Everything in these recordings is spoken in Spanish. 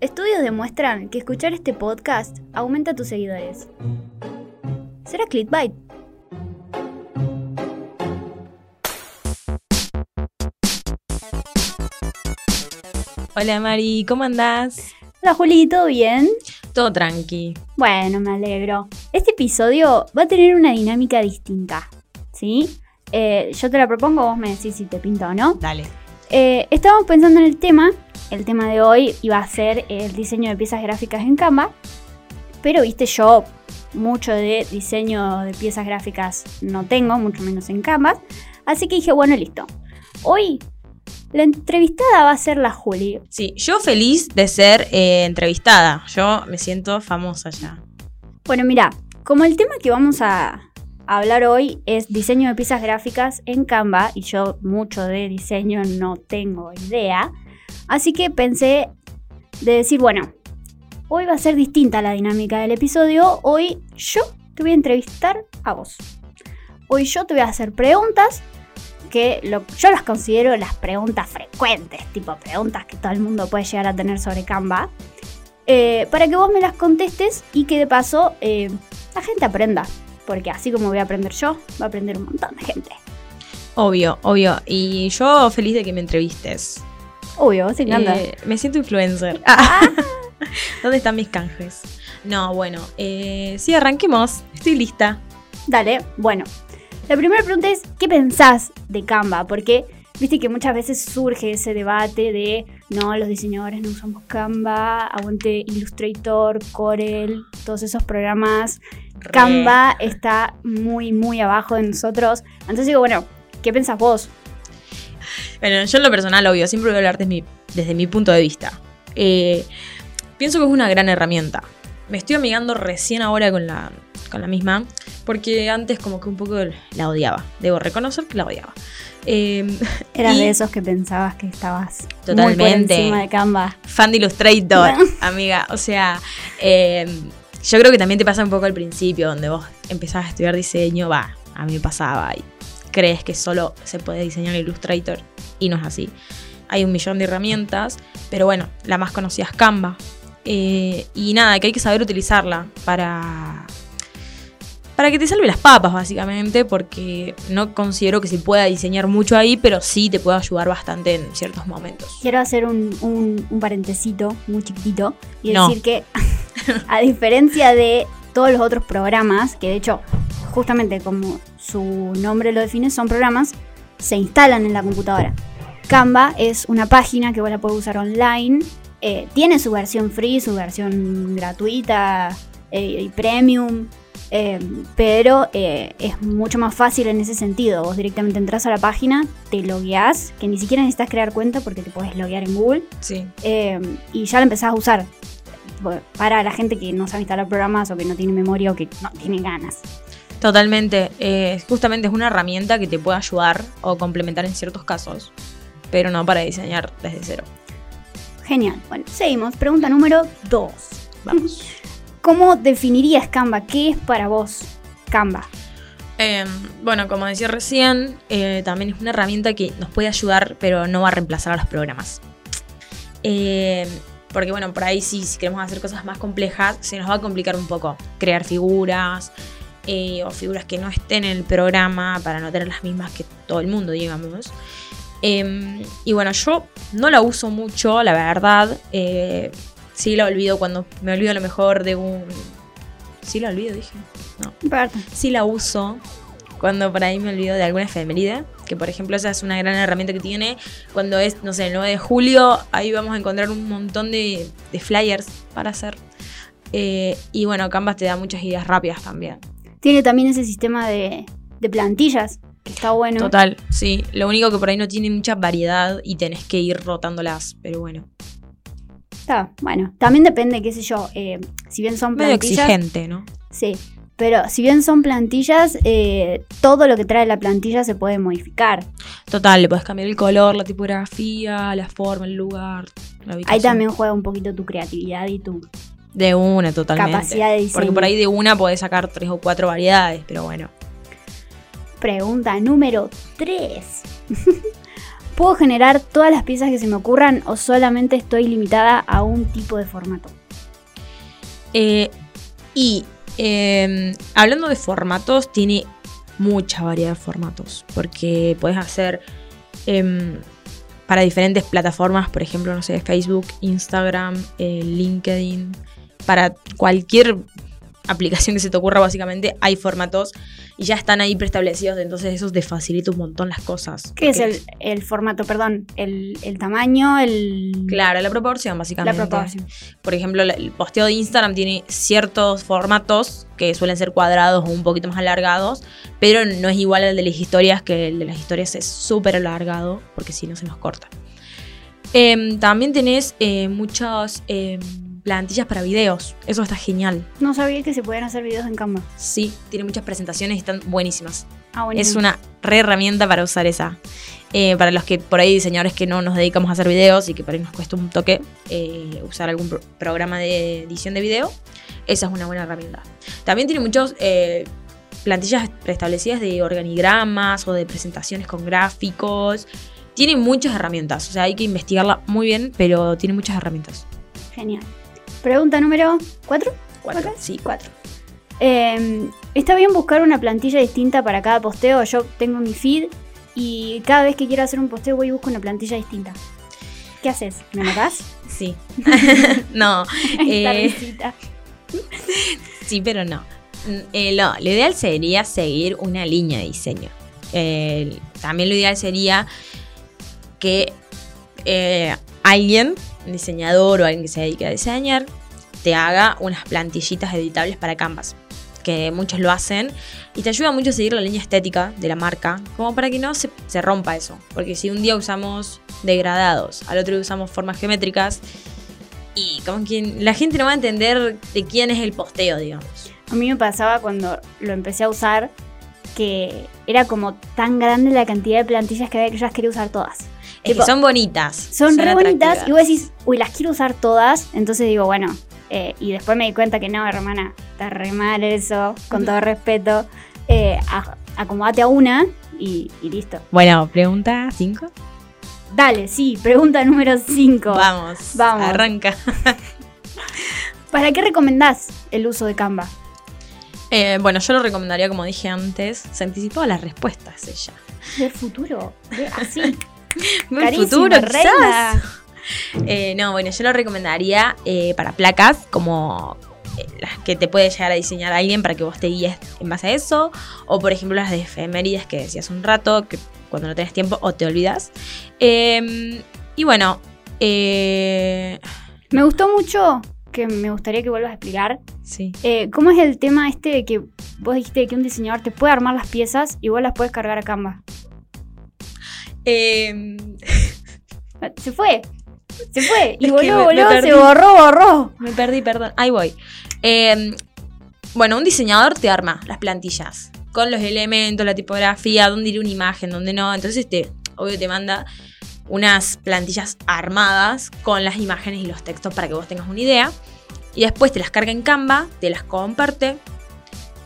Estudios demuestran que escuchar este podcast aumenta tus seguidores. ¿Será clickbait? Hola Mari, ¿cómo andás? Hola Juli, ¿todo bien? Todo tranqui. Bueno, me alegro. Este episodio va a tener una dinámica distinta, ¿sí? Eh, yo te la propongo, vos me decís si te pinta o no. Dale. Eh, estábamos pensando en el tema. El tema de hoy iba a ser el diseño de piezas gráficas en Canva. Pero viste, yo mucho de diseño de piezas gráficas no tengo, mucho menos en Canva. Así que dije, bueno, listo. Hoy la entrevistada va a ser la Juli. Sí, yo feliz de ser eh, entrevistada. Yo me siento famosa ya. Bueno, mira, como el tema que vamos a hablar hoy es diseño de piezas gráficas en Canva y yo mucho de diseño no tengo idea. Así que pensé de decir, bueno, hoy va a ser distinta la dinámica del episodio. Hoy yo te voy a entrevistar a vos. Hoy yo te voy a hacer preguntas que yo las considero las preguntas frecuentes, tipo preguntas que todo el mundo puede llegar a tener sobre Canva, eh, para que vos me las contestes y que de paso eh, la gente aprenda, porque así como voy a aprender yo, va a aprender un montón de gente. Obvio, obvio. Y yo feliz de que me entrevistes. Obvio, sí, encanta. Eh, me siento influencer. Ah. ¿Dónde están mis canjes? No, bueno, sí, arranquemos. Estoy lista. Dale, bueno, la primera pregunta es, ¿qué pensás de Canva? Porque viste que muchas veces surge ese debate de, no, los diseñadores no usamos Canva, aguante Illustrator, Corel, todos esos programas. Canva está muy, muy abajo de nosotros. Entonces digo, bueno, ¿qué pensás vos? Bueno, yo en lo personal, obvio, siempre voy a hablar desde mi, desde mi punto de vista. Eh, pienso que es una gran herramienta. Me estoy amigando recién ahora con la, con la misma, porque antes como que un poco la odiaba. Debo reconocer que la odiaba. Eh, Eras de esos que pensabas que estabas totalmente muy por encima de Canva. Fan de Illustrator, amiga. O sea, em, yo creo que también te pasa un poco al principio, donde vos empezabas a estudiar diseño, va, a mí me pasaba y crees que solo se puede diseñar Illustrator y no es así. Hay un millón de herramientas, pero bueno, la más conocida es Canva. Eh, y nada, que hay que saber utilizarla para, para que te salve las papas, básicamente, porque no considero que se pueda diseñar mucho ahí, pero sí te puede ayudar bastante en ciertos momentos. Quiero hacer un, un, parentecito muy chiquitito y decir que, a diferencia de todos los otros programas, que de hecho, justamente como su nombre lo define, son programas, se instalan en la computadora. Canva es una página que vos la puedes usar online. Eh, tiene su versión free, su versión gratuita eh, y premium. Em, pero eh, es mucho más fácil en ese sentido. Vos directamente entras a la página, te logueás, que ni siquiera necesitas crear cuenta porque te puedes loguear en Google. Sí. Y ya lo empezás a usar. Para la gente que no sabe instalar programas o que no tiene memoria o que no tiene ganas. Totalmente. Eh, justamente es una herramienta que te puede ayudar o complementar en ciertos casos, pero no para diseñar desde cero. Genial. Bueno, seguimos. Pregunta número 2. Vamos. ¿Cómo definirías Canva? ¿Qué es para vos Canva? Em, bueno, como decía recién, eh, también es una herramienta que nos puede ayudar, pero no va a reemplazar a los programas. Em, porque bueno, por ahí sí, si queremos hacer cosas más complejas, se nos va a complicar un poco crear figuras eh, o figuras que no estén en el programa para no tener las mismas que todo el mundo, digamos. Em, y bueno, yo no la uso mucho, la verdad. Eh, Sí la olvido cuando me olvido a lo mejor de un... Sí la olvido, dije. No. Sí la uso cuando por ahí me olvido de alguna efeméride, que por ejemplo esa es una gran herramienta que tiene. Cuando es, no sé, el 9 de julio, ahí vamos a encontrar un montón de, flyers para hacer. Eh, y bueno, Canvas te da muchas ideas rápidas también. Tiene también ese sistema de, de plantillas, está bueno. Total, sí. Lo único que por ahí no tiene mucha variedad y tenés que ir rotándolas, pero bueno bueno, también depende, qué sé yo, eh, si bien son plantillas... Medio exigente, ¿no? Sí, pero si bien son plantillas, eh, todo lo que trae la plantilla se puede modificar. Total, le puedes cambiar el color, la tipografía, la forma, el lugar, la Ahí también juega un poquito tu creatividad y tu... De una, totalmente. Capacidad de diseño. Porque por ahí de una podés sacar tres o cuatro variedades, pero bueno. Pregunta número 3. ¿Puedo generar todas las piezas que se me ocurran o solamente estoy limitada a un tipo de formato? Eh, y eh, hablando de formatos, tiene mucha variedad de formatos. Porque puedes hacer em, para diferentes plataformas, por ejemplo, no sé, Facebook, Instagram, eh, LinkedIn. Para cualquier aplicación que se te ocurra, básicamente, hay formatos y ya están ahí preestablecidos, entonces eso te facilita un montón las cosas. ¿Qué es el, el formato, perdón? El, el tamaño, el... Claro, la proporción, básicamente. La proporción. Por ejemplo, el posteo de Instagram tiene ciertos formatos que suelen ser cuadrados o un poquito más alargados, pero no es igual al de las historias, que el de las historias es súper alargado, porque si no se nos corta. Em, también tenés eh, muchas em, plantillas para videos, eso está genial. No sabía que se podían hacer videos en Canva. Sí, tiene muchas presentaciones y están buenísimas. Ah, Es una re herramienta para usar esa. Eh, para los que por ahí diseñadores que no nos dedicamos a hacer videos y que por ahí nos cuesta un toque eh, usar algún pro- programa de edición de video, esa es una buena herramienta. También tiene muchos eh, plantillas preestablecidas de organigramas o de presentaciones con gráficos. Tiene muchas herramientas, o sea, hay que investigarla muy bien, pero tiene muchas herramientas. Genial. Pregunta número 4. Cuatro, sí. 4. ¿Está bien buscar una plantilla distinta para cada posteo? Yo tengo mi feed y cada vez que quiero hacer un posteo voy y busco una plantilla distinta. ¿Qué haces? ¿Me notás? Sí. no. Eh. Sí, pero no. Mm, eh, lo, lo ideal sería seguir una línea de diseño. También lo ideal sería que eh, alguien, diseñador o alguien que se dedique a diseñar, te haga unas plantillitas editables para Canvas. Que muchos lo hacen y te ayuda mucho a seguir la línea estética de la marca, como para que no se, rompa eso. Porque si un día usamos degradados, al otro día usamos formas geométricas, y como que la gente no va a entender de quién es el posteo, digamos. A mí me pasaba cuando lo empecé a usar que era como tan grande la cantidad de plantillas que había que yo las quería usar todas. Es Tipo, que son bonitas. Son re bonitas y vos decís, uy, las quiero usar todas. Entonces digo, bueno, eh, y después me di cuenta que no, hermana, está re mal eso, con todo respeto. Eh, a- acomodate a una y, y listo. Bueno, pregunta 5. Dale, sí, pregunta número 5. Vamos. Vamos. Arranca. ¿Para qué recomendás el uso de Canva? Eh, bueno, yo lo recomendaría, como dije antes, se anticipó a las respuestas ella. Del futuro, de- así. Carísima, futuro, reina. quizás. Eh, no, bueno, yo lo recomendaría eh, para placas como eh, las que te puede llegar a diseñar alguien para que vos te guíes en base a eso. O por ejemplo las de efemérides que decías un rato, que cuando no tenés tiempo o te olvidas. Eh, y bueno, eh, Me gustó mucho, que me gustaría que vuelvas a explicar, sí. eh, cómo es el tema este de que vos dijiste que un diseñador te puede armar las piezas y vos las puedes cargar a Canva. Eh, Se fue. Se fue. Y Es me volvió, perdí. se borró, borró. me perdí, perdón. Ahí voy. Eh, bueno, un diseñador te arma las plantillas con los elementos, la tipografía, dónde ir una imagen, dónde no. Entonces, te, obvio, te manda unas plantillas armadas con las imágenes y los textos para que vos tengas una idea. Y después te las carga en Canva, te las comparte.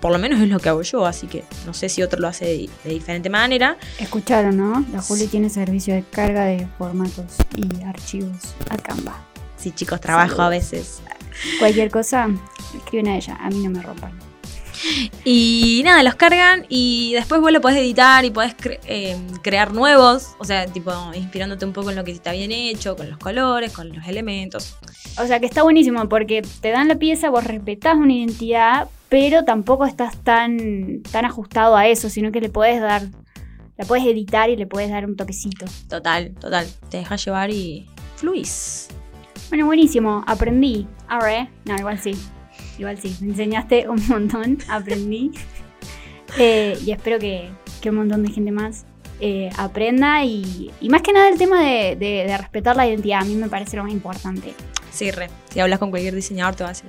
Por lo menos es lo que hago yo, así que no sé si otro lo hace de, de diferente manera. Escucharon, ¿no? La Juli tiene servicio de carga de formatos y archivos a Canva. Sí, chicos, trabajo a veces. Cualquier cosa, escriben a ella. A mí no me rompan. Y nada, los cargan y después vos lo podés editar y podés cre- eh, crear nuevos, o sea, tipo inspirándote un poco en lo que está bien hecho, con los colores, con los elementos. O sea que está buenísimo porque te dan la pieza, vos respetás una identidad, pero tampoco estás tan, tan ajustado a eso, sino que le puedes dar, la puedes editar y le puedes dar un toquecito. Total, total. Te dejas llevar y fluís. Bueno, buenísimo, aprendí. Arre, no, igual sí. Igual sí, me enseñaste un montón, aprendí. Eh, y espero que, que un montón de gente más eh, aprenda y, y más que nada el tema de, de- de respetar la identidad, a mí me parece lo más importante. Sí, re. Si hablas con cualquier diseñador te va a decir.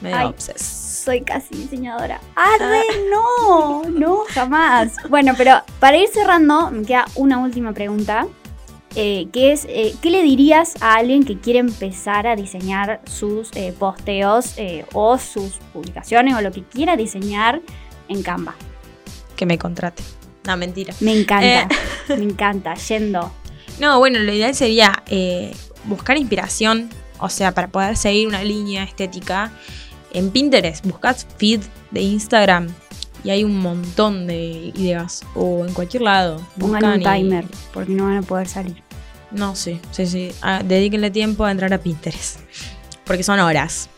Medio Ay. Soy casi diseñadora. ¡Arre! No, no, jamás. Bueno, pero para ir cerrando, me queda una última pregunta. Eh, que es, eh, ¿qué le dirías a alguien que quiere empezar a diseñar sus eh, posteos eh, o sus publicaciones o lo que quiera diseñar en Canva? Que me contrate. No, mentira. Me encanta, me encanta, yendo. No, bueno, lo ideal sería buscar inspiración, o sea, para poder seguir una línea estética. En Pinterest, buscad feed de Instagram y hay un montón de ideas. O en cualquier lado. Pongan un y- timer, porque no van a poder salir. No, sí, sí, sí. Ah, dedíquenle tiempo a entrar a Pinterest. Porque son horas.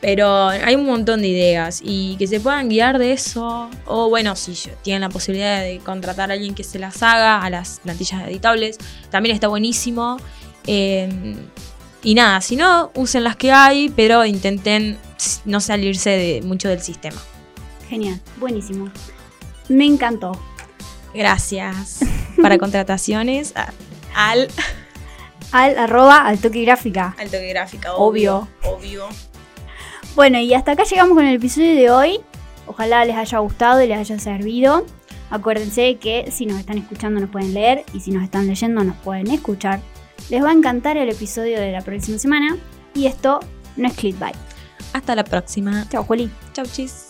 Pero hay un montón de ideas y que se puedan guiar de eso. O bueno, si tienen la posibilidad de contratar a alguien que se las haga a las plantillas editables, también está buenísimo. Eh, y nada, si no, usen las que hay, pero intenten no salirse de mucho del sistema. Genial, buenísimo. Me encantó. Gracias. Para contrataciones, a- al, Al arroba al toque gráfica. al toque gráfica, Obvio. obvio. obvio. Bueno, y hasta acá llegamos con el episodio de hoy. Ojalá les haya gustado y les haya servido. Acuérdense que si nos están escuchando nos pueden leer y si nos están leyendo nos pueden escuchar. Les va a encantar el episodio de la próxima semana. Y esto no es clickbait. Hasta la próxima. Chao, Juli. Chau, chis.